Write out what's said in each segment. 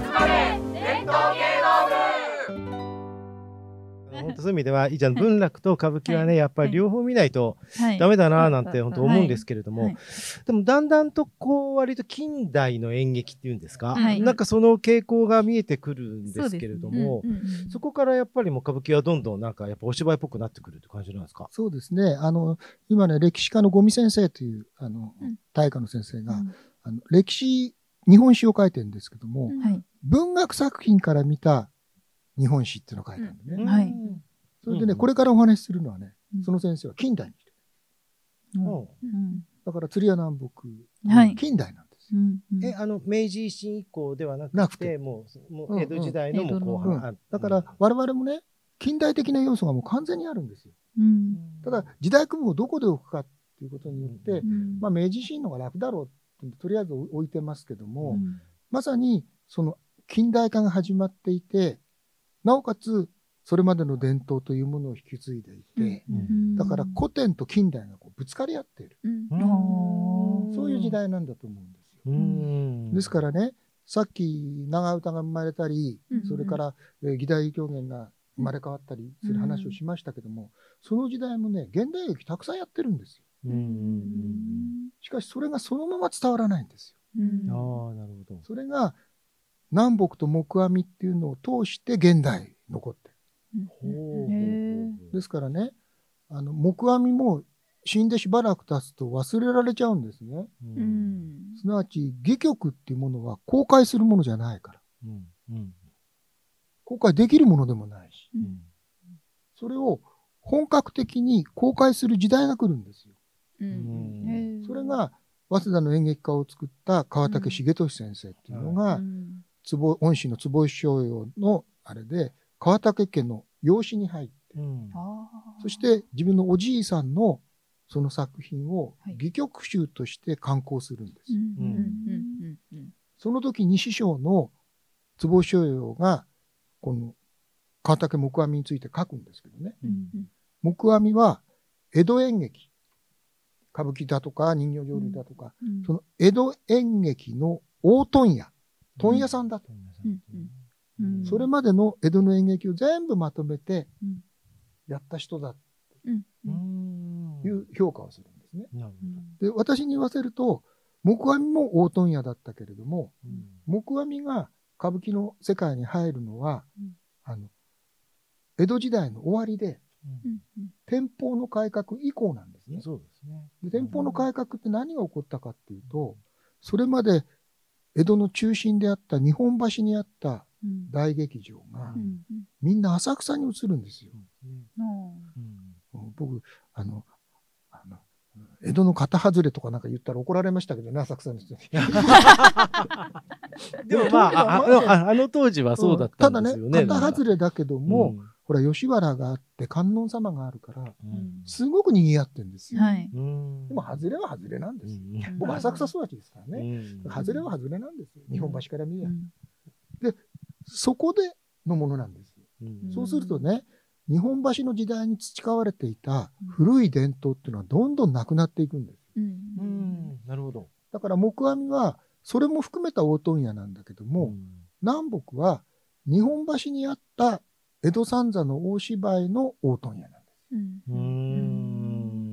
まれ伝統芸能部本当そういう意味では、じゃあ文楽と歌舞伎はね、はい。やっぱり両方見ないとはい。ダメだななんてはい。本当思うんですけれども、はい。でもだんだんとこう割と近代の演劇っていうんですか、はい。なんかその傾向が見えてくるんですけれども、うんうんうん。そこからやっぱりもう歌舞伎はどんどんなんかやっぱお芝居っぽくなってくるって感じなんですか？そうですね。あの、今ね、歴史家の五味先生という、あのうん、大家の先生が、うん。あの歴史、日本史を書いてるんですけども、はい。文学作品から見た日本史っていうのを書いてあるんでね。ん。はい。それでね、うん。これからお話しするのはねうん、その先生は近代に来てる。うん。うん。うんだから釣り屋南北、はい。近代なんです。よ。うん。うん。え、あの、明治維新以降ではなくて、なくて。もう、もう江戸時代のもう後半。うん。あだから、我々もね、近代的な要素がもう完全にあるんですよ。うん。ただ、時代区分をどこで置くかっていうことによってう、うん。まあ、明治維新の方が楽だろうって、とりあえず置いてますけども、うん。まさにその近代化が始まっていて、なおかつそれまでの伝統というものを引き継いでいて、うん。だから古典と近代がこうぶつかり合っている。うん。うん。そういう時代なんだと思うんですよ。うん。ですからね、さっき長唄が生まれたり、うんそれから、えー義太夫狂言が生まれ変わったりする話をしましたけども、その時代もね、現代劇たくさんやってるんですよ。うんしかしそれがそのまま伝わらないんですよ。うんああ、なるほど。それが南北と木阿弥っていうのを通して現代に残ってる。ですからね、あの木阿弥も死んでしばらく経つと忘れられちゃうんですね。ううんすなわち戯曲っていうものは公開するものじゃないから。うんうん公開できるものでもないし。うんそれを本格的に公開する時代が来るんですよ。うん。それが早稲田の演劇家を作った川竹重俊先生っていうのが、うん。坪恩師の坪井翔陽のあれで川竹家の養子に入って、そして自分のおじいさんのその作品をはい。戯曲集として刊行するんです。うん。うん。うん。うん。うん。その時に師匠の坪井翔陽がこの川竹木阿弥について書くんですけどね。うん。木阿弥は江戸演劇、歌舞伎だとか人形浄瑠璃だとか、うんその江戸演劇の大問屋、問屋さんだと。うんうん。それまでの江戸の演劇を全部まとめてうん。やった人だという評価をするんですね。で、私に言わせると、木阿弥も大問屋だったけれども、ど木阿弥が歌舞伎の世界に入るのは、うん。あの、江戸時代の終わりで、天保の改革以降なんですね。そうですね。で天保の改革って何が起こったかっていうと、それまで江戸の中心であった日本橋にあったうん大劇場がう、んみんな浅草に移るんですよ。うん僕、あの、あの江戸の型外れとかなんか言ったら怒られましたけどね、浅草の人に。でもまあ、あ あの当時はそうだったんですよね。ただね、型外れだけども、うんほら、吉原があって観音様があるから、うんすごく賑わってるんですよ。でも、外れは外れなんですよ。うん僕、浅草育ちですからね。うん外れは外れなんですよ。日本橋から見りゃ。うんそこでのものなんですよ。うんそうするとね、日本橋の時代に培われていた古い伝統っていうのはどんどんなくなっていくんです。うんうんなるほど。だから木阿弥はそれも含めた大問屋なんだけども、南北は日本橋にあった江戸三座の大芝居の大問屋なんで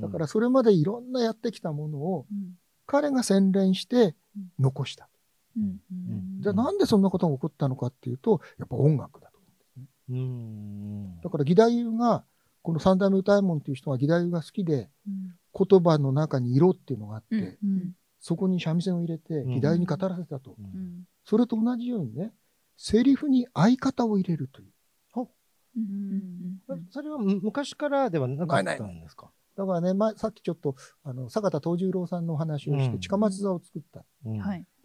す。だからそれまでいろんなやってきたものをうん彼が洗練して残した。うんうんじゃあなんでそんなことが起こったのかっていうと、やっぱ音楽だと思うんですね。うんだから義太夫が、この三代目歌右衛門っていう人が義太夫が好きで、うん言葉の中に色っていうのがあって、うんそこに三味線を入れてうん義太夫に語らせたと。それと同じようにね、セリフに相方を入れるという。うんそれはむ昔からではなかったんですか？だからね、前さっきちょっと、あの、坂田藤十郎さんのお話をして、うん近松座を作った。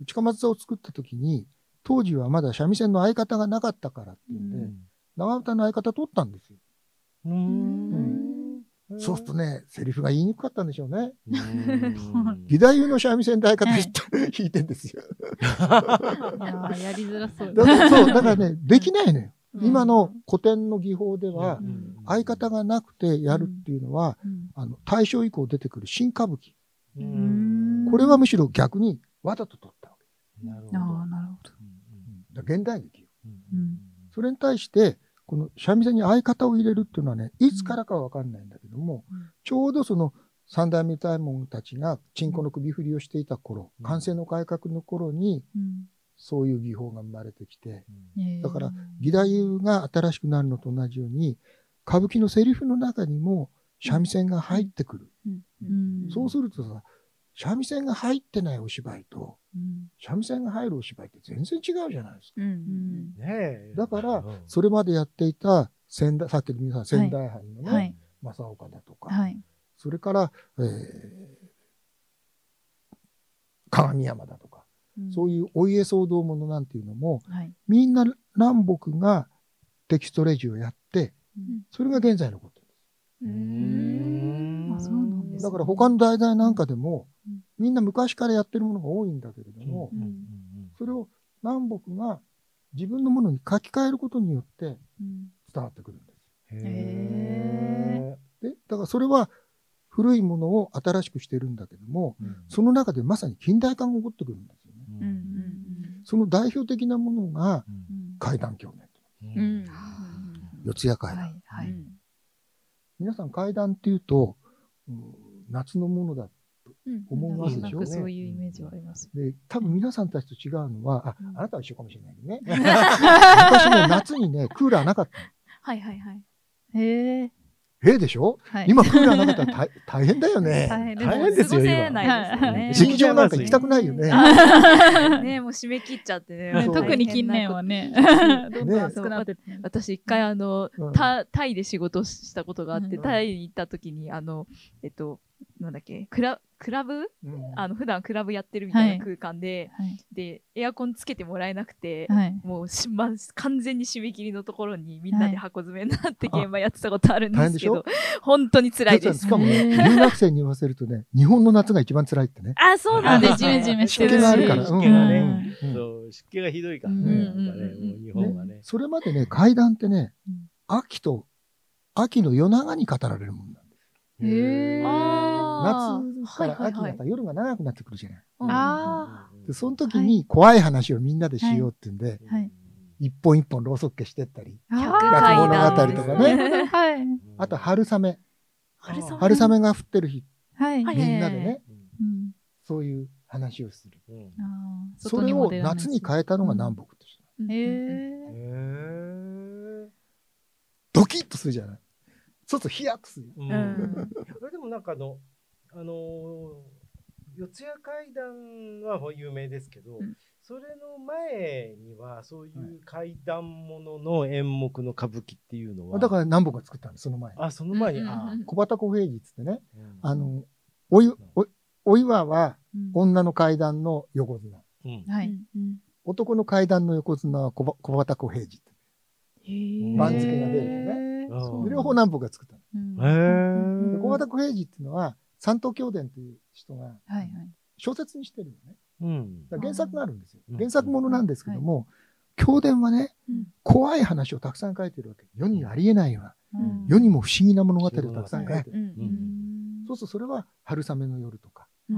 近松座を作った時に、当時はまだ三味線の相方がなかったからっていうんで、うん長唄の相方取ったんですよ。うんそうするとね、セリフが言いにくかったんでしょうね。うん義太夫の三味線で相方弾 いた弾いてんですよ。いやりづらそうだからそう、だからね、できないのよ。うん。今の古典の技法ではう、ん。相方がなくてやるっていうのは、うん。あの、大正以降出てくる新歌舞伎。これはむしろ逆にわざと取ったわけ。なるほあど。あなるほど。だから現代劇よ。うんそれに対して、この三味線に相方を入れるっていうのはね、いつからかはわかんないんだけども、うん。ちょうどその三代目大門たちがチンコの首振りをしていた頃、うん。完成の改革の頃に、うんそういう技法が生まれてきて、えー。だから義太夫が新しくなるのと同じように、歌舞伎のセリフの中にも三味線が入ってくる。うん。そうするとさ、三味線が入ってないお芝居と、うん。三味線が入るお芝居って全然違うじゃないですか。うん。ねえ。だからうん、それまでやっていた仙台、さっきの皆さん仙台藩のね、はい。正岡だとか、はい。それから、えー鏡山だとか、そういうお家騒動ものなんていうのも、はい。みんな南北がテキストレジをやって、うん。それが現在のこと。です。だから他の題材なんかでもうん、みんな昔からやってるものが多いんだけれども、それを南北が自分のものに書き換えることによってうん。伝わってくるんです。うんへで、だからそれは古いものを新しくしてるんだけども、うん。その中でまさに近代化が起こってくるんですその代表的なものがうん。うん怪談狂言。う。ん。うん。四谷怪談。はいはい皆さん。怪談っていうと、うん。夏のものだ。思いますでしょなん。かそういうイメージはあります。で、多分皆さん。たちと違うのは、あう、ん。あなたは一緒かもしれないね。昔ね、夏にね、クーラーなかったの。はいはいはい。へえ。ええでしょ？はい。今クーラーなかったら大 大変だよね。大変。ですよ過ごせないですよね。劇場なんか行きたくないよね。ねもう締め切っちゃってね。特に近年はね、どんどん暑くなって。私一回あの、うん。タタイで仕事したことがあって、うん。タイに行った時にあのえっとなんだっけ？クラクラブ？うん。あの普段クラブやってるみたいはい。な空間で、はい。でエアコンつけてもらえなくて、はい。もうし、ま、完全に締め切りのところにみんなで箱詰めになってはい現場やってたことあるんですけ大ど、本当に辛いです。しかもね、留学生に言わせるとね、日本の夏が一番辛いってね。あ、そうなんです、ね。ジメジメしてるし湿気があるから。湿気がねうん。そう湿気がひどいからうんね。うんやっぱねもう日本はね。それまでね、怪談ってねうん、秋と、秋の夜長に語られるもんなんです。へー。あ夏から秋になったら夜が長くなってくるじゃない。あで、その時に怖い話をみんなでしようっていうんで、はい。一本一本ろうそく消してったり、落語とかね。ーはい。あと春雨。春雨。が降ってる日、みんなでね、うん。そういう話をする。それを夏に変えたのが南北でした。ドキッとするじゃない。そうするとヒヤッとする。それでもなんかあの、あのー四谷怪談は有名ですけど、うんそれの前にはそういう怪談ものの演目の歌舞伎っていうのは、だから南北が作ったんです、その前に。あ、その前に、うんあ、小畑小平次っつってね、うんあの、おい、おお岩はうん女の階段の横綱。うんはい。男の階段の横綱は小ば小畑小平次って。番付が出るよね。両方南北が作ったの。うんへでー小畑小平次っていうのは、三島教伝という人がはいはい。小説にしてるのね。うんだから原作があるんですよ。うん原作ものなんですけども、教伝はねうん、怖い話をたくさん書いてるわけ。世にありえないような、うん世にも不思議な物語をたくさん書いてる。うんうんそうするとそれは春雨の夜とか、うん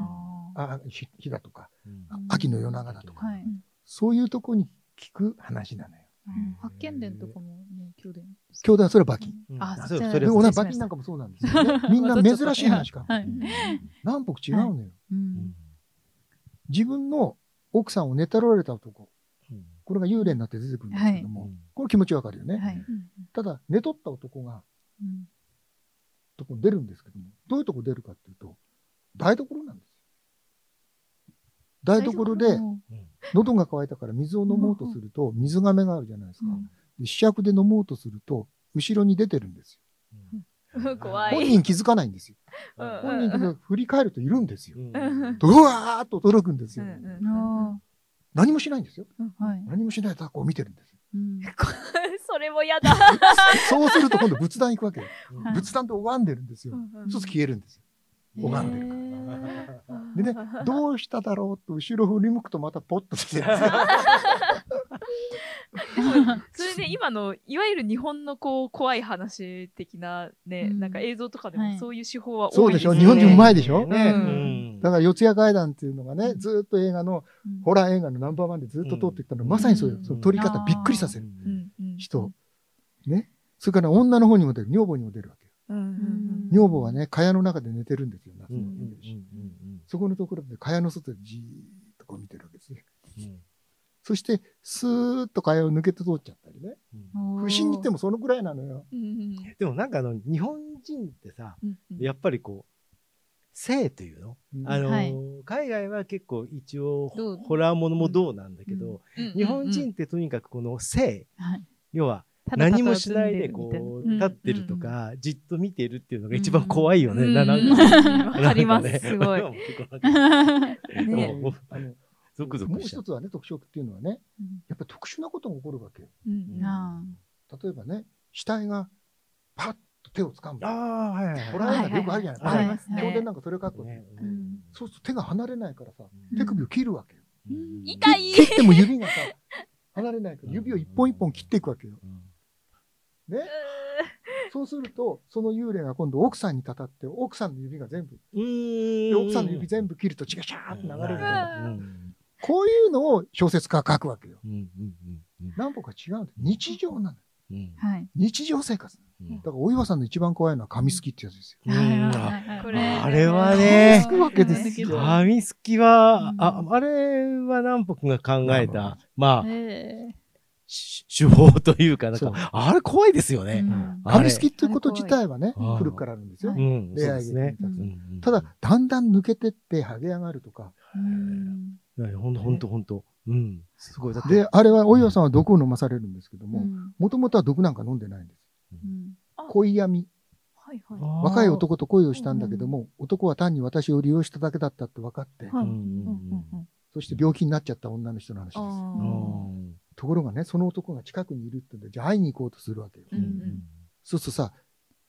あひ日だとか、うん秋の夜長だとか、はい。そういうとこに聞く話なのよ。うん発見伝とかもね、宮殿。教伝はそれは馬琴。うんあそうそれは馬琴なんかもそうなんですよね。みんな珍しい話か。はい。南北違うのよ。ううんん自分の奥さんを寝たられた男、うんこれが幽霊になって出てくるんですけども、うんこれ気持ちわかるよね。はい。ただ、寝取った男が、うんとこ出るんですけども、どういうとこ出るかっていうと、台所なんですよ。台所で、うん喉が渇いたから水を飲もうとすると、水がめがあるじゃないですか。で試着で飲もうとすると、後ろに出てるんです怖よ。本い。人気づかないんですよ。うん本人気づかない振り返るといるんですよ。うわーっと驚くんですよ。何もしないんですよ。何もしないとこう見てるんです それも嫌だ。そうすると今度仏壇行くわけ仏壇で拝んでるんですよ。そうすると消えるんですよ。拝んでるから。でね、どうしただろうと後ろ振り向くとまたポッと出てる。それで今のいわゆる日本のこう怖い話的なね、うん。なんか映像とかではい。もそういう手法はそうでしょ多いですよね。日本人うまいでしょ？ねうん。うん。だから四谷階段っていうのがね、ずーっと映画の、うん。ホラー映画のナンバーワンでずっと通ってきたの、まさにそうよ。うん。その撮り方びっくりさせる。うん。うん。人。ね。それから女の方にも出る、女房にも出るわけ女房はね、蚊帳の中で寝てるんですよ、夏うんうんの寝てるしうん。そこのところで蚊帳の外でじーっとこう見てるわけですね。うん。そして、スーッと蚊帳を抜けて通っちゃったりね。うん。不審にってもそのぐらいなのよ。うんうんでもなんかあの日本人ってさうんうん。やっぱりこう性というの？うん。あのーはい。海外は結構一応ホラーものもどうなんだけど、うん。日本人ってとにかくこの性。はい。要は何もしないでこううん。立ってるとか、じっと見てるっていうのが一番怖いよね。うん。ななんうん。かわかります。すごい。もう。一つはね、特色っていうのはね、うん。やっぱり特殊なことが起こるわけ例えばね、死体がパッと手を掴む。ああ、はいはいはよくあるじゃない。はいはいありますね。当然なんかそれを書くわけよ。ね。うん。そうすると手が離れないからさ、うん。手首を切るわけよ。うん。痛い。切っても指がさ、離れないから指を一本一本切っていくわけよ。ね。そうすると、その幽霊が今度奥さんにたたって、奥さんの指が全部、うで奥さんの指全部切ると血がシャーって流れるこういうのを小説家が書くわけよ。うんうんうん南北は違うんだよ。日常なのよ。うん。はい。日常生活。うん。だから、お岩さんの一番怖いのは紙すきってやつですよ。うん。はいはいあれあれはね紙すきは、うん。あ、あれは南北が考えた、まあ、手法というか、なんか、あれ怖いですよね。うん。あれ。紙すきっていうこと自体はね古くからあるん。ですよ恋愛ただ、だんだん抜けてって、ハゲ上がるとか。ほんとほんとほんと。うん。すごい。で、あれは、お岩さんは毒を飲まされるんですけども、うん。もともとは毒なんか飲んでないんです。うん。恋闇。はいはい。若い男と恋をしたんだけども、男は単に私を利用しただけだったって分かって、そして病気になっちゃった女の人の話です。ところがね、その男が近くにいるってんで、じゃあ会いに行こうとするわけよ。うんうんそうするとさ、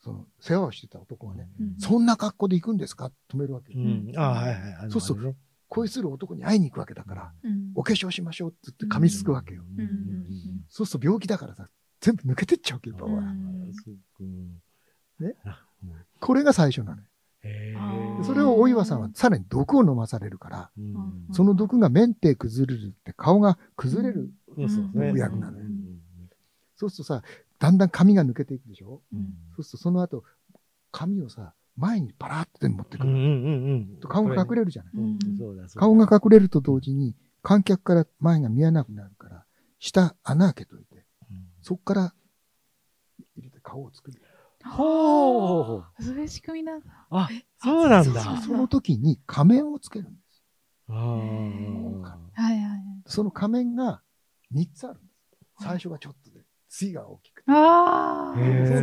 その、世話をしてた男がね、うんそんな格好で行くんですか？止めるわけよ。うん。あはいはい。あのそうそうあれね恋する男に会いに行くわけだから、うんお化粧しましょうって言って噛みつくわけよ。うんうんそうすると病気だからさ、全部抜けてっちゃうわけよ、うんほらそううんね これが最初なのよ。それをお岩さんはさらに毒を飲まされるから、うんその毒がメンテ崩れるって顔が崩れる。うんそうですね毒薬なのようんそうするとさ、だんだん髪が抜けていくでしょ？うんそうするとその後、髪をさ、前にパラーって持ってくる。うんうんうんうん。顔が隠れる。るじゃない。うんそうだそうだ顔が隠れると同時に、観客から前が見えなくなるから、下穴開けといて、うんそっから入れて顔を作る。ほう。そういう仕組みなんだ。あ、そうなんだ。その時に仮面をつけるんです。あーはいはいはい。その仮面が3つあるんです。最初がちょっとで、次が大きくて。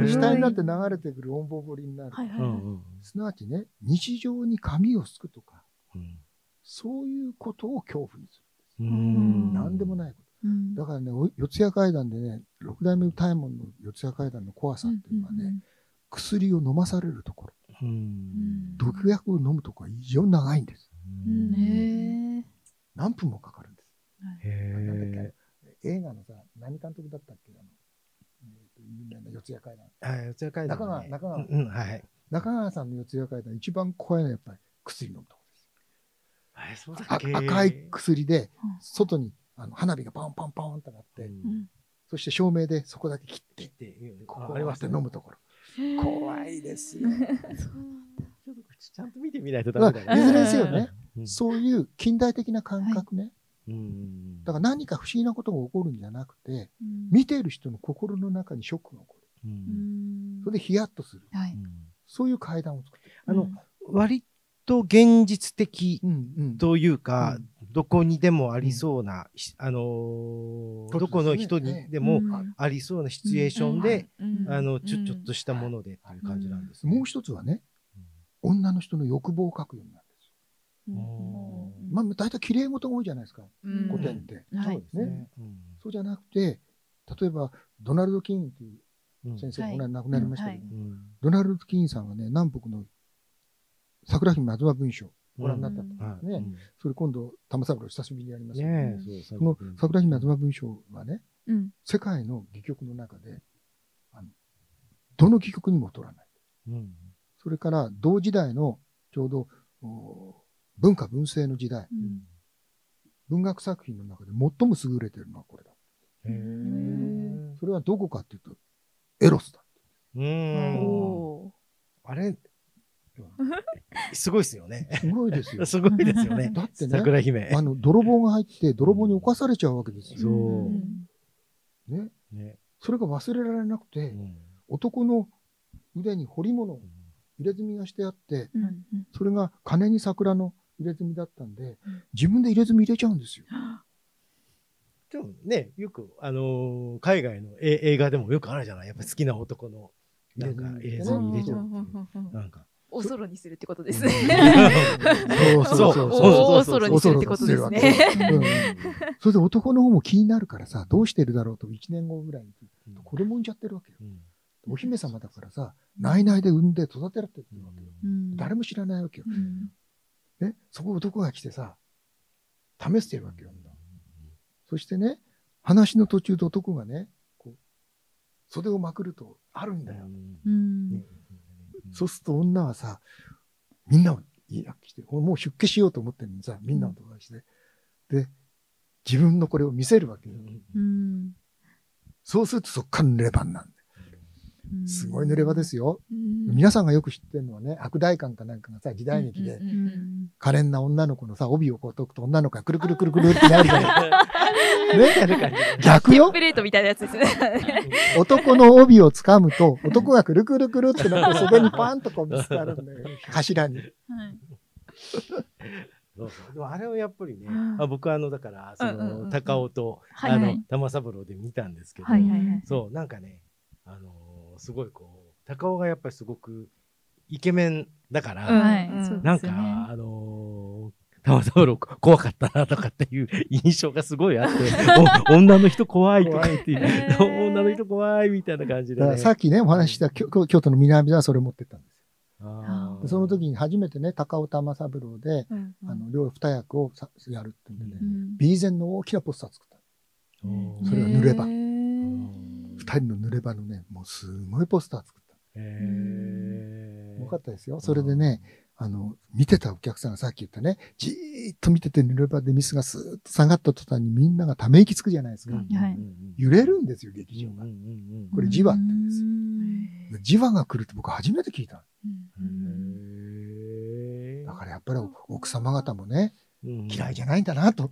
下になって流れてくる音ボボリになる。はいすなわちね、日常に髪をすくとか、うんそういうことを恐怖にすうる。ん何でもないこうんと。だからね、お四谷階段でね、六代目歌右衛門の四谷階段の怖さっていうのはね、薬を飲まされるところ、うん毒薬を飲むところが異常に長いんです。うんへえ。何分もかかるんです。へなんだっえ。け？映画のさ、何監督だったっけ？あの、えーと有名な四谷階段。あ、四谷階段ね。中川中川うん、はい。中川さんの四谷階段、一番怖いのはやっぱり薬飲むとこあそうだろです。あ赤い薬で、外にあの花火がパンパンパンってなって、うんそして照明でそこだけ切って、って、ここありましたで飲むところ。怖いですよ。ちょっとちゃんと見てみないとダまメだよね。あいずれにせよね、うんそういう近代的な感覚ね。うん。だから何か不思議なことが起こるんじゃなくて、うん。見ている人の心の中にショックが起こる。ううん。んそれでヒヤッとする。はい。そういう階段を作ってる。あの、割と現実的うんうん。というか、うん。どこにでもありそうな、ひあのーどこの人にでもうん。ありそうなシチュエーションで、うん。あの、ちょ、ちょっとしたものでっていう感じなんですね。もう一つはね、女の人の欲望を書くようになるまあ、大体綺麗事が多いじゃないですか、うん。古典って。はい。そうですね。うん。そうじゃなくて、例えば、ドナルド・キーンといううん。先生がはいこの間亡くなりましたけど、ううん。ドナルド・キーンさんはね、南北の桜姫松葉文章、ご覧になったと、うんはい。ねそれ今度、玉三郎久しぶりにやりますけど、その桜姫松葉文章はね、うん。世界の戯曲の中で、あのどの戯曲にも劣らない。うん。それから同時代のちょうどお文化文政の時代、うん文学作品の中で最も優れてるのはこれだ。それはどこかっていうと、エロスだ。うんおあれ？すごいですよね。すごいですよ。すごいですよね。だってね、桜姫。あの、泥棒が入って、泥棒に侵されちゃうわけですそよ。ーう。ね。ねそれが忘れられなくて、男の腕に彫り物、入れ墨がしてあって、うんうんそれが金に桜の入れ墨だったんでうん、自分で入れ墨入れちゃうんですよ。でもね、よく、あのー海外のえ映画でもよくあるじゃない？やっぱ好きな男の、なんか入れ墨入れちゃうっていう。なんか。おそろにするってことですうんね。そうそうそう おおそろにするってことですおそろね。うん それで男の方も気になるからさ、どうしてるだろうと1年後ぐらいに子供産んじゃってるわけよ。うんお姫様だからさ、内々で産んで育てられてるわけよ。うん誰も知らないわけよ。うんね、そこ男が来てさ、試してるわけよ。そしてね、話の途中で男がね、こう袖をまくるとあるんだよ。うんそうすると女はさ、みんなをいや来て、もう出家しようと思ってるのにさ、みんなを友達で。で、自分のこれを見せるわけよ。うんそうするとそっから濡れ場になるんだすごい濡れ場ですよ。うん皆さんがよく知ってるのはね、悪代官かなんかがさ、時代劇で可憐な女の子のさ、帯をこう解くと女の子がくるくるくるくるってなるじゃない。ね逆よプレートみたいなやつですね。男の帯を掴むと、男がくるくるくるってなって袖にパーンとこう見つかるんだよ。柱に。はいそうそうでもあれはやっぱりね、うんあ僕はあのだからその高尾と、はいあのはい玉三郎で見たんですけど。そうなんかねあのーすごいこう高尾がやっぱりすごくイケメンだから、うん。はなんかあのー玉三郎怖かったなとかっていう印象がすごいあって お女の人怖いとか言ってへー 女の人怖いみたいな感じで、ね、さっきね、お話しした京京都の南ではそれ持ってったんですよ。その時に初めてね、高尾玉三郎で、うんあの、両二役をさやるってんでね、うん。ビーゼンの大きなポスター作った。それが濡れ場へー。二人の濡れ場のね、もうすごいポスター作った。へーよかったですよ。それでね、あの、見てたお客さんがさっき言ったね、じーっと見てて濡れ場でミスがスーッと下がった途端にみんながため息つくじゃないですか。うんはいうんうん揺れるんですよ、劇場が。うんうんうんこれ磁場って言うんですようん磁場が来るって僕初めて聞いた。だからやっぱり奥様方もね、うん嫌いじゃないんだなと。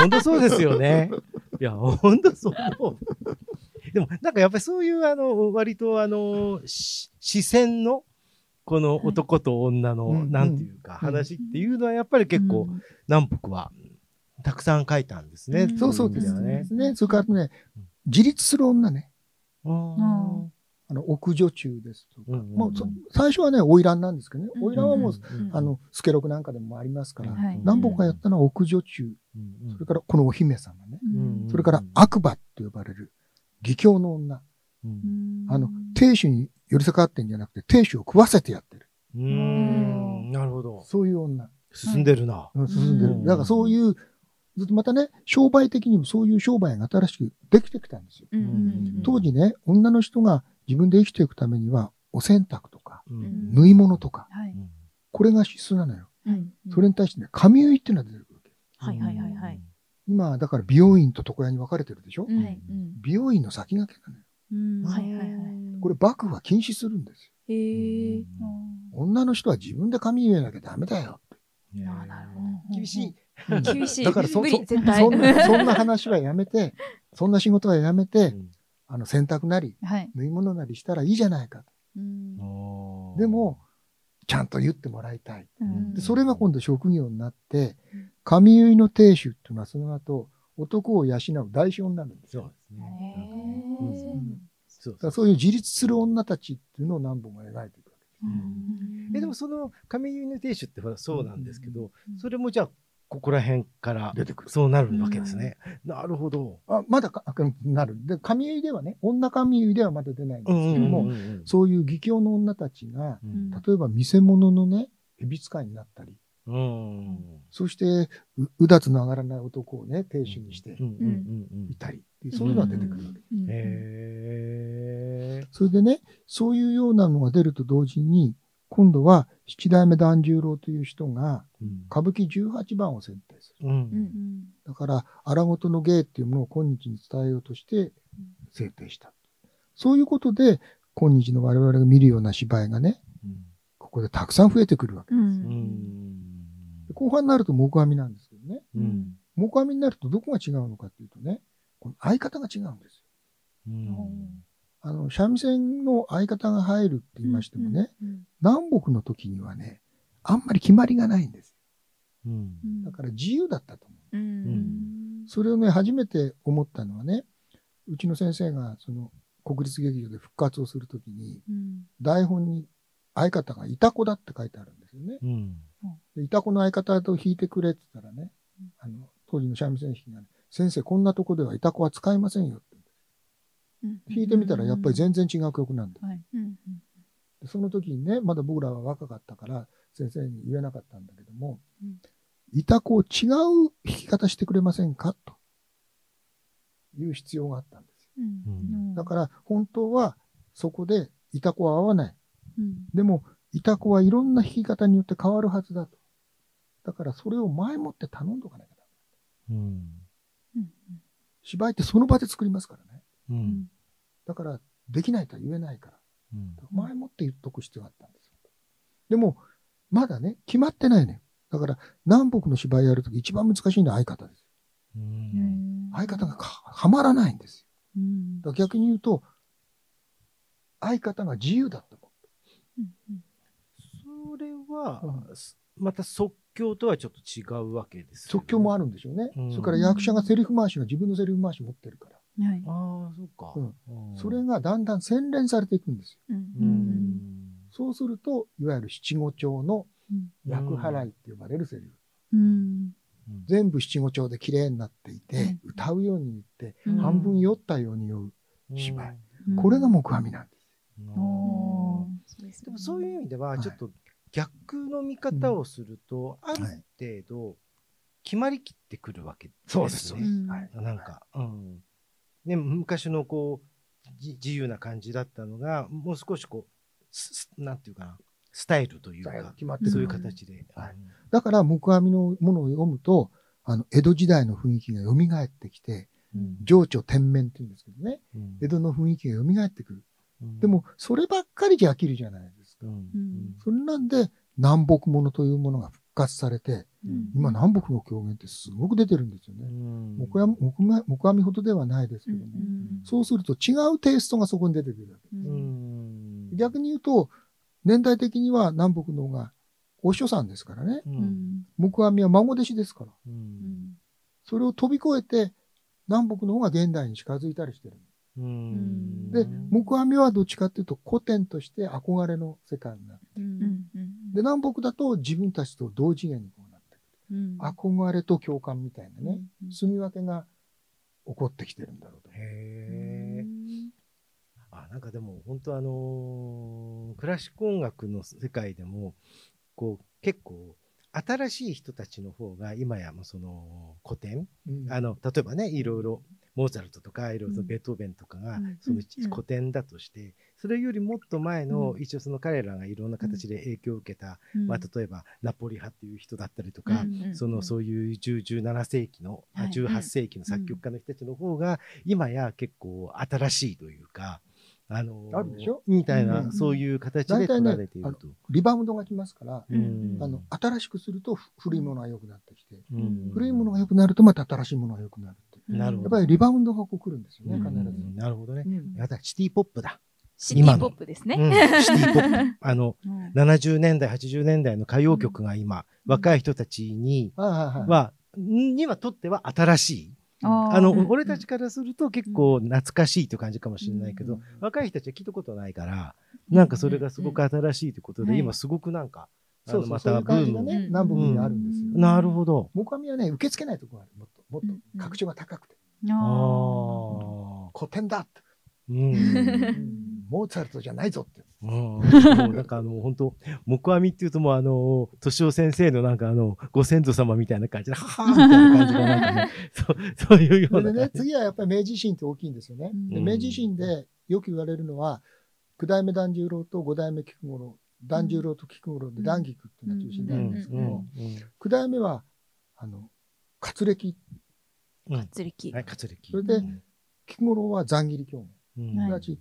本当そうですよね。いや、本当そう。でも、なんかやっぱりそういう、あの、割と、あの、し視線の、この男と女の、うんなんていうか、話っていうのは、やっぱり結構、南北は、たくさん書いたんですね。うんそうそうですね。ね。それからね、自立する女ね。うんあの、奥女中ですとか。もうそ最初はね、花魁なんですけどね。うん花魁はもう、うんあの、スケロクなんかでもありますから。はい南北がやったのは奥女中。うんそれからこのお姫様ね。うんそれから悪魔と呼ばれる義教の女。うんあの、亭主に寄りかかってんじゃなくて、亭主を食わせてやってる。うんなるほど。そういう女。進んでるな。うん進んでる。うんだからそういう、ずっとまたね、商売的にもそういう商売が新しくできてきたんですよ。当時ね、女の人が自分で生きていくためには、お洗濯とか、うんん縫い物とか、はいこれが必須なのよ。はいそれに対してね、髪結いっていうのが出てくるわけ。はいはいはいはい。今、だから美容院と床屋に分かれてるでしょ、うんはい美容院の先駆けなのよ。うんはいはいはい。これ幕府は禁止するんですよ。へえ。女の人は自分で髪結えなきゃダメだよって。あなるほど厳しい。厳しい。だからそ無そ。そんな、そんな話はやめて、そんな仕事はやめて、うんあの、洗濯なり、はい縫い物なりしたらいいじゃないかと。うんでも、ちゃんと言ってもらいたい。うんでそれが今度職業になって、髪結いの亭主っていうのはその後、男を養う代償になるんですよ。そうですね。へうん。ーそうだからそういう自立する女たちっていうのを何本も描いていくわけえでもその上結の亭主ってほらそうなんですけど、うん。それもじゃあここら辺から出てくる。そうなるわけですね。なるほど。あまだかあなる。で、髪結いではね、女髪結いではまだ出ないんですけども、そういう義教の女たちが、うん。例えば見せ物のね、蛇使いになったり、うん。そしてう、うだつの上がらない男をね、亭主にしてうんうんうんいたり、そういうのが出てくるわけ。うん。へえ。それでね、そういうようなのが出ると同時に、今度は七代目團十郎という人がうん歌舞伎18番を選定する。だから、荒事の芸っていうものを今日に伝えようとして制定した。そういうことで、今日の我々が見るような芝居がね、ここでたくさん増えてくるわけ。ううんん。後半になると木阿弥なんですけどね。うん。木阿弥になるとどこが違うのかっていうとね、この相方が違うんですよ。うん。あの、三味線の相方が入るって言いましてもね、南北の時にはね、あんまり決まりがないんですうん。よ。だから自由だったと思う。うんそれをね、初めて思ったのはね、うちの先生がその国立劇場で復活をするときに、台本に相方がいた子だって書いてあるんですよね。うん。でいた子の相方と弾いてくれって言ったらね、あの、当時の三味線弾きがね、先生こんなとこではいた子は使いませんよって。弾いてみたらやっぱり全然違う曲なんだ。うんでその時にね、まだ僕らは若かったから先生に言えなかったんだけども、うんいた子を違う弾き方してくれませんか？という必要があったんですよ。うんだから本当はそこでいた子は合わない。でも、いた子はいろんな弾き方によって変わるはずだと。だからそれを前もって頼んどかなきゃダメ。うん。芝居ってその場で作りますからね。うん。だからできないとは言えないから。うん。前もって言っとく必要があったんですよ。でも、まだね、決まってないね。だから、南北の芝居やるとき一番難しいのは相方です。うん。相方がかはまらないんですよ。だから逆に言うと、相方が自由だったもそれはう、また即興とはちょっと違うわけですよね。即興もある。るんでしょうね。うんそれから役者がセリフ回しが自分のセリフ回し持ってるから。ああ、そうか。うんそれがだんだん洗練されていくんですよ。うん。そうすると、いわゆる七五調の役払いって呼ばれるセリフ。全部七五調で綺麗になっていて、歌うように言って、うん半分酔ったように酔う。芝居うんこれが木阿弥なんです。でもそういう意味では、ちょっと逆の見方をすると、ある程度決まりきってくるわけですね。そううんはい。なんか、うん。ね、昔のこう、じ自由な感じだったのが、もう少しこう、すすなんていうかな、スタイルというか、決まってそういう。形で。はいだから木阿弥のものを読むと、あの、江戸時代の雰囲気が蘇ってきて、うん情緒天面って言うんですけどね、うん江戸の雰囲気が蘇ってくる。うん。でも、そればっかりじゃ飽きるじゃないですか。う。ん。それなんで、南北ものというものが復活されて、今南北の狂言ってすごく出てるんですよね。うん。木阿弥木阿木阿弥ほどではないですけども、そうすると違うテイストがそこに出てくるわけ。うん。逆に言うと、年代的には南北の方がお師匠さんですからね。うん。木阿弥は孫弟子ですから。うん。それを飛び越えて、南北の方が現代に近づいたりしてる。うん。で、木阿弥はどっちかっていうと古典として憧れの世界になる。で、南北だと自分たちと同次元にこうなってくる。憧れと共感みたいなね、住み分けが起こってきてるんだろうと。へえ。あ、なんかでも本当あのークラシック音楽の世界でも、こう結構新しい人たちの方が今やもうその古典、うん。あの、例えばね、いろいろモーツァルトとかいろいろとベートーベンとかがうんそのうん。古典だとして、それよりもっと前のうん。一応その彼らがいろんな形で影響を受けた、まあ例えばナポリ派っていう人だったりとか、そのそういう10 17世紀の、あはい18世紀の作曲家の人たちの方が、今や結構新しいというか、あのあるでしょ？みたいな、うんそういう形で取られていると。リバウンドが来ますから、うん。あの、新しくするとふ古いものが良くなってきて、うん。古いものが良くなるとまた新しいものが良くなる。なるほど。やっぱりリバウンドがこう来るんですよね、うん必ず。なるほどね。うんやだ、シティポップだ。シティポップですね。うん、シティポップ。あの、うん70年代、80年代の歌謡曲が今、若い人たちに、はにはとっては新しい。あの、うん俺たちからすると結構懐かしいという感じかもしれないけど、うん若い人たちは聞いたことないから、なんかそれがすごく新しいということで、うん今すごくなんか、そうそう、そういたブーム。う感じがね、うん南北にあるんですよ。うんなるほど。木阿弥はね、受け付けないところがある。もっと、もっうんと格調が高くて。あああ。古典だって。うん。うんモーツァルトじゃないぞって。うん、もうなんかあの、本当木阿弥っていうともうあの、敏夫先生のなんかあの、ご先祖様みたいな感じで、ははーみたいな感じがなんかね、そう、そういうようれでね、次はやっぱり明治維新って大きいんですよね。でうん明治維新でよく言われるのは、九代目團十郎と五代目菊五郎、團十郎と菊五郎で団菊っていうのが中心になるんですけども、九代目は、あの、活歴、うん。うん。釣り機。はい、活歴。それで菊五郎は残切り狂言。すなわち、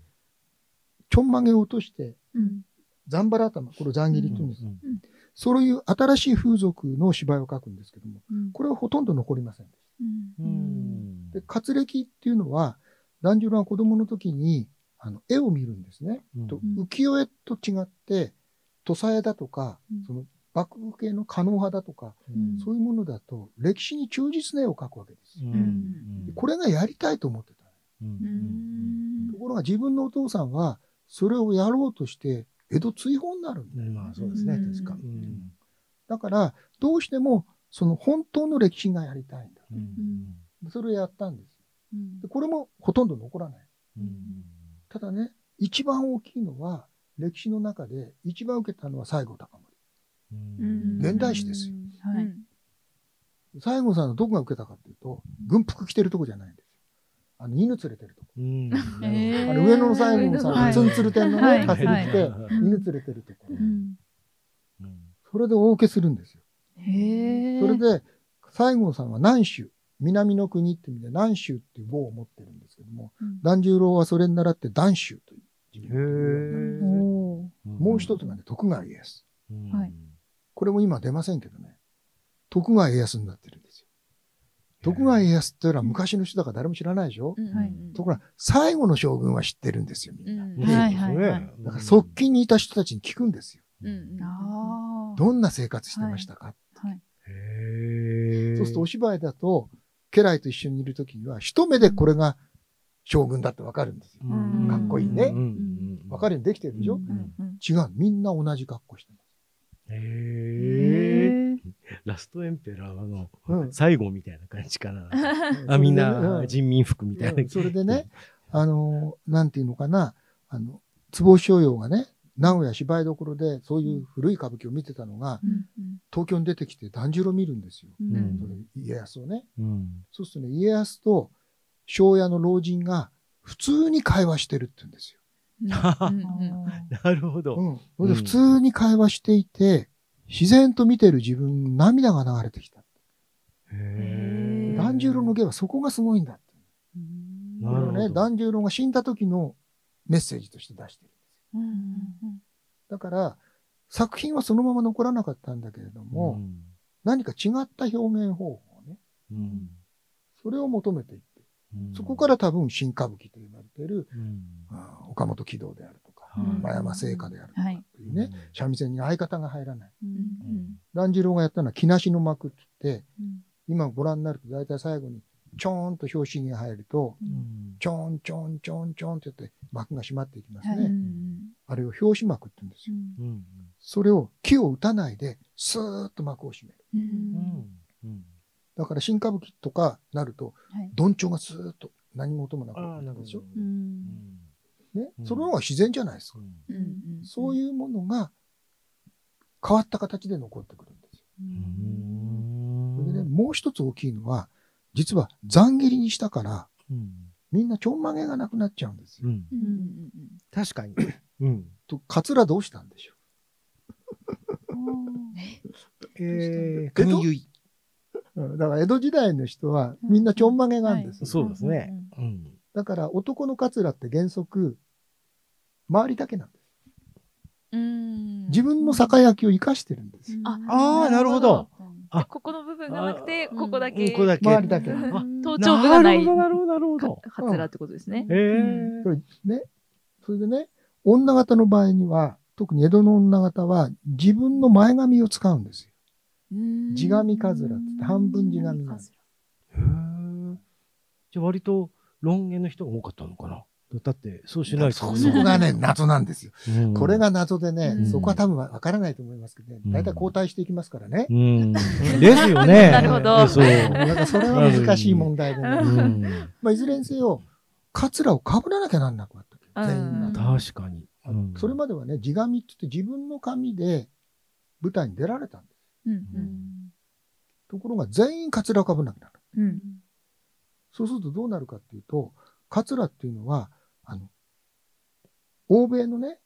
ちょんまげを落として、うんざんばら頭、これを残切りって言うんです。うんそういう新しい風俗の芝居を書くんですけども、うんこれはほとんど残りませんでしうんうんた。で、活歴っていうのは、團十郎は子供の時に、あの、絵を見るんですね。うんと浮世絵と違って、土佐絵だとか、うんその幕府系の狩野派だとか、うん。そういうものだと、歴史に忠実な絵を描くわけです。うん。でこれがやりたいと思ってた。ところが自分のお父さんは、それをやろうとして、江戸追放になるんだ。うん。まあそうですね、うん。確か。うん。だから、どうしても、その本当の歴史がやりたいんだ。うん。それをやったんです。うん。でこれもほとんど残らない。うん。ただね、一番大きいのは、歴史の中で一番受けたのは西郷隆うん現代史ですよ。はい。西郷さんのどこが受けたかっていうと、軍服着てるとこじゃないんです。よ。あの、犬連れてるとこ。うん。あの、上野の西郷さんはい。がツンツル店のはい。ね、かすり着て、はい。犬連れてるとこ。ろ。うん。それで大受けするんですよ。それで、西郷さんは南州、南の国って意味で南州っていう号を持ってるんですけども、うん。團十郎はそれに倣って南州というもう一つがね、徳川家康。うん。はいこれも今出ませんけどね、徳川家康になってるんですよ。徳川家康っていうのは昔の人だから誰も知らないでしょ、うん。はい。ところが、最後の将軍は知ってるんですよ、みんな。うん。はいはいはい。だから側近にいた人たちに聞くんですよ。うん。どんな生活してましたか、はい。へえ。そうするとお芝居だと、家来と一緒にいるときには、一目でこれが将軍だってわかるんですよ。うん。かっこいいね。わかるようにできてるでしょ、うん。うん。違う。みんな同じ格好してへへえ。え。ラストエンペラーのうん最後みたいな感じかな。ます。あ、みんうな人民服みたいな。うんそれでね、あの、なんていうのかな、あの、坪商用がね、名古屋芝居所でそういう古い歌舞伎を見てたのが、うん東京に出てきて團十郎見るんですよ。うんうんそれ家康をね。うん。そうするとね、家康と庄屋の老人が普通に会話してるって言うんですよ。なるほど。うん。普通に会話していて、自然と見てる自分、涙が流れてきた。へえ。團十郎の芸はそこがすごいん。だって。なるほどね、團十郎が死ん。だ時のメッセージとして出してるん。ですよ。だから、作品はそのまま残らなかったん。だけれども、何か違った表現方法をね、うん。それを求めていって、うん。そこから多分新歌舞伎と言われてる、岡本喜道であるとか、うん真山聖華であるとかはい。というね、三味線に相方が入らない。うん。團十郎がやったのは木梨の幕って言って、うん。今ご覧になると大体最後にちょーんと拍子木が入ると、うん。ちょんちょんちょんちょんって言って幕が閉まっていきますね。はい。あれを拍子幕って言うんですよ。うん。それを木を打たないで、スーッと幕を閉める。ううん。んうん。だから新歌舞伎とかなると、はい。どんちょうがスーッと何も音もなくなるでしょねう。んその方が自然じゃないですか。うんそういうものが変わった形で残ってくるんですよ。それでね、もう一つ大きいのは、実は残切りにしたから、うんみんなちょんまげがなくなっちゃうんですよ。確かに。うん。と、カツラどうしたんでしょえー、髪だから江戸時代の人はみんなちょんまげがあるんですよ。そうですね。うん。だから男のカツラって原則、周りだけなんです。うん自分の酒焼きを生かしてるんですよ。あああ、なるほど。あここの部分がなくてあここだけここだけ。周りだけ。あ頭頂部がないなるほど、なるほど、なるほど。カツラってことですね。へえそ。れね、それでね、女型の場合には、特に江戸の女型は自分の前髪を使うんですよ。地髪カズラって言って半分地髪なんです。へーじゃあ割とロン毛の人が多かったのかな？だってそうしないと。そそこがね、謎なんですよ。うん。これが謎でね、うん。そこは多分わからないと思いますけどね、うん。大体交代していきますからね。うん。ですよね。なるほど。そう。なんかそれは難しい問題でね。うん。まあ、いずれにせよ、カツラをかぶらなきゃなんなくなった全員が。うん確かに。うん。それまではね、地紙って言って自分の紙で舞台に出られたんです。うん。ところが全員カツラをかぶんなきゃならない。うんそうするとどうなるかっていうと、カツラっていうのは、あの、欧米のね、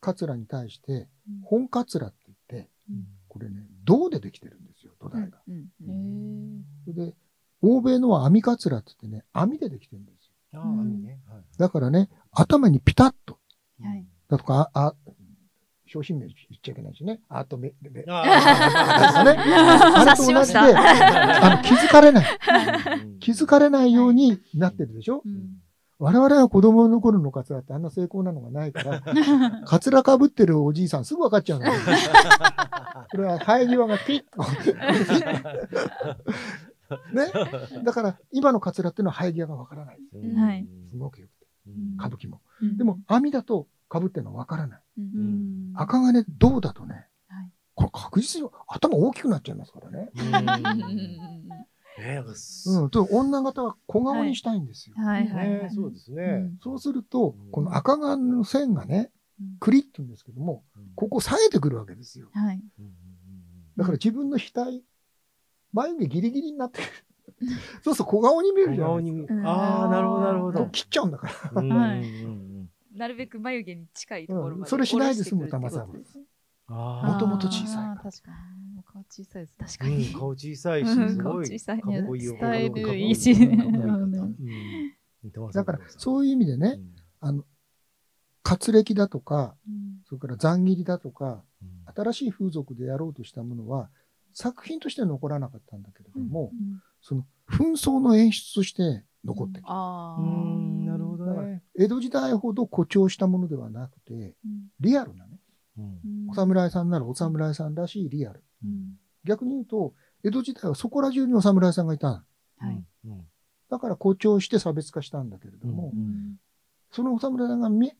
カツラに対して、本カツラって言って、これね、銅でできてるんですよ、土台が。うんそれで、欧米のは網カツラって言ってね、網でできてるんですよ。ああ、網ね。はいだからね、頭にピタッと、はい。だとか、あ、あ商品名言っちゃいけないしね。あとめ、め、ああれね。あれと同じで、あの、気づかれない。あ気づかれないようになってるでしょ、うん我々は子供の頃のカツラってあんな成功なのがないから、カツラかぶってるおじいさんすぐ分かっちゃうのよ。これは生え際がピッと。ね？だから、今のカツラっていうのは生え際が分からない。はいすごくよくて。うん歌舞伎も。うんでも、網だと被ってるのは分からない。うん赤金銅だとね、はいこれ確実に頭大きくなっちゃいますからね。うん えーなんかすうん。と女型は小顔にしたいんですよ。はいはいはいねそうですね。そうするとうん、この赤金の線がねうん、クリッと言うんですけども、ここ冴えてくるわけですよ。はいだから自分の額、眉毛ギリギリになってくる。そうすると小顔に見えるじゃな顔に見いですか。うんああ、なるほど、なるほど。切っちゃうんだから。うんはいうんうんなるべく眉毛に近いところまでうんそれしないで済む下ろしてくるってことですも。ともと小さいか確かに。顔小さいです確かあ、うんに顔小さいし、うんすごい。顔小さいかっこいいよスタイルかっこいいし。かっこいいうん。うん似てますだからそういう意味でね、うん。あの、活歴だとか、うん。それから残切りだとか、うん。新しい風俗でやろうとしたものは、作品としては残らなかったんだけれども、うん。その紛争の演出として残ってきた。江戸時代ほど誇張したものではなくて、リアルなね、うん。お侍さんならお侍さんらしいリアル。うん。逆に言うと、江戸時代はそこら中にお侍さんがいた。はい。うん。だから誇張して差別化したんだけれども、うん。そのお侍さんが見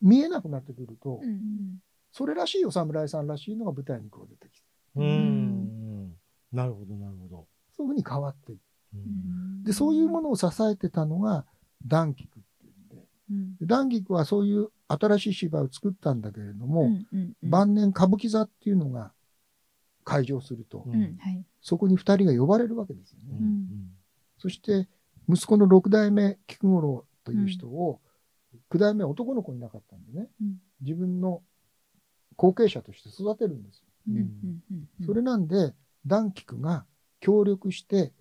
見えなくなってくると、うんそれらしいお侍さんらしいのが舞台にこう出てきて、うん。うん。なるほど、なるほど。そういうふうに変わっていく。うん。で、そういうものを支えてたのが団菊。っていうん。で、うんで団菊はそういう新しい芝居を作ったんだけれども、晩年歌舞伎座っていうのが開場すると、そこに二人が呼ばれるわけですよね。うん。そして、息子の六代目菊五郎という人を、九代目は男の子いなかったんでね、うん。自分の後継者として育てるんですよ。それなんで、団菊が協力して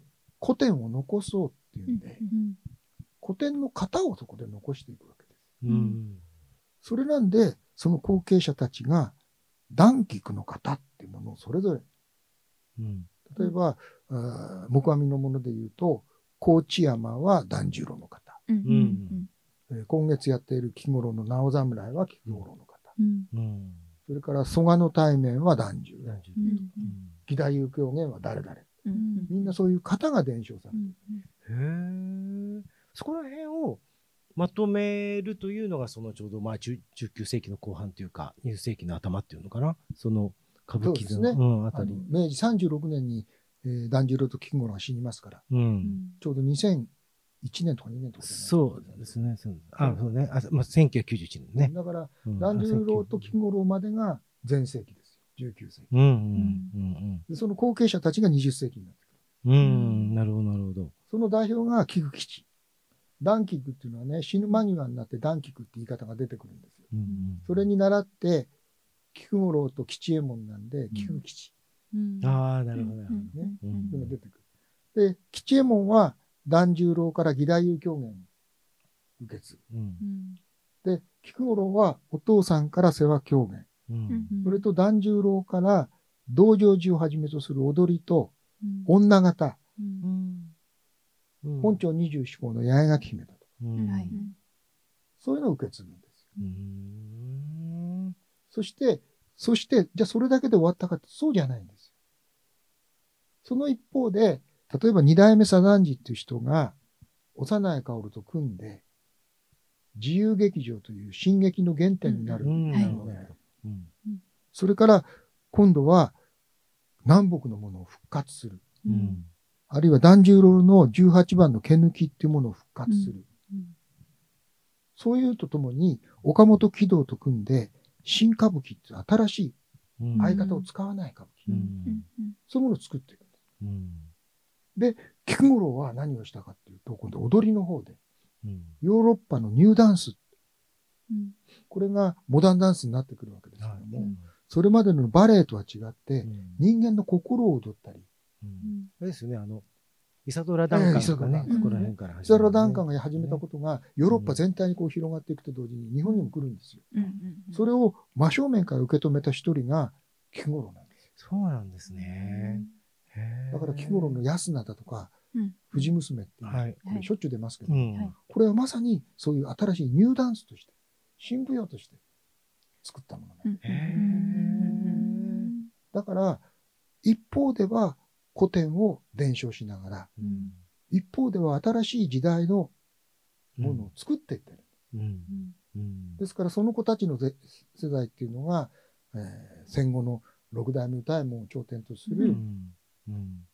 古典を残そうっていうんで、うん古典の型をそこで残していくわけです。うんそれなんで、その後継者たちが、団菊の型っていうものをそれぞれ、うん例えば、木阿弥のもので言うと、高知山は團十郎の型。うんうんえー今月やっている木五郎の直侍は木五郎の方。うんうんそれから蘇我の対面は團十郎。うん義太夫狂言は誰々。うんみんなそういう型が伝承されてる。そこら辺をまとめるというのが、そのちょうどまあ10 19世紀の後半というか、20世紀の頭っていうのかな。その歌舞伎そうですねのうん、ああのたり。明治36年に、えー團十郎と木五郎が死にますから、うん。ちょうど2001年とか2年とかじゃないそうですね。そうあ、そうね。あ、まあ、1991年ね。だから、うん團十郎と木五郎までが全盛期ですよ。19世紀。うんうんうんでその後継者たちが20世紀になってくる。うん。うん、なるほど、なるほど。その代表が菊吉。団菊っていうのはね、死ぬ間際になって団菊って言い方が出てくるんですよ。うんうんそれに倣って、菊五郎と吉右衛門なんで、菊吉。うんああ、なるほど、ねうん出てくる。で、吉右衛門は團十郎から義太夫狂言を受け継ど。うん。で、菊五郎はお父さんから世話狂言。うんそれと團十郎から道成寺をはじめとする踊りとうん女型、うんうん本朝二十四校の八重垣姫だと。うんはいそういうのを受け継ぐんですよ。うんそして、そして、じゃあそれだけで終わったかってそうじゃないんですよ。その一方で、例えば二代目左團次っていう人が、幼い薫と組んで、自由劇場という進撃の原点になる。それから、今度は、南北のものを復活する。うんうんあるいは團十郎の18番の毛抜きっていうものを復活する。うん。そういうとともに、岡本喜道と組んで、新歌舞伎っていう新しいうん。相方を使わない歌舞伎。うん。そういうものを作っていく。うん。菊五郎は何をしたかっていうと、今度踊りの方で、うん。ヨーロッパのニューダンス、うん。これがモダンダンスになってくるわけですけども、うん。それまでのバレエとは違って、うん。人間の心を踊ったり、うんあれですよね、あの、イサドラ・ダンカンとかね、そこら辺から始イサまるね。ラ・ダンカンが始めたことが、ヨーロッパ全体にこう広がっていくと同時に、日本にも来るんですよ。それを真正面から受け止めた一人が、菊五郎なんですそうなんですね。だから菊五郎の安名だとか、うん。藤娘っていうしょっちゅう出ますけど、これはまさにそういう新しいニューダンスとして、新舞踊として作ったものね。へだから、一方では古典を伝承しながら、うん。一方では新しい時代のものを作っていってる。うん。うん。ですからその子たちのぜ世代っていうのが、えー戦後の六代目歌右衛門を頂点とすうるん。うん。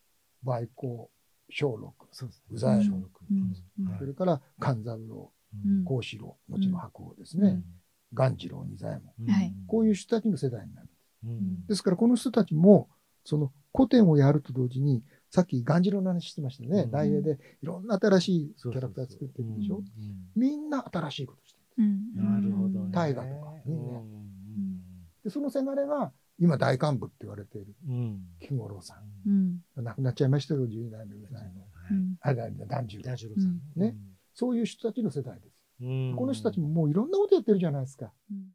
梅光松緑、そうですね。宇左衛門それから勘三郎、うん。幸四郎、後の白鵬ですね、鴈治郎、仁左衛門。はい。こういう人たちの世代になる。うん。ですからこの人たちも、その古典をやると同時に、さっき鴈治郎の話してましたね。うん大英でいろんな新しいキャラクター作ってるでしょ？うんみんな新しいことしてる。なるほどね。大河とか人間うんで、そのせがれが、今大幹部って言われているうん菊五郎さん。うん亡くなっちゃいましたけど、12代目ぐらいの。うんあ、だ、團十郎大。二郎さんねそういう人たちの世代です。うんこの人たちももういろんなことやってるじゃないですか。うん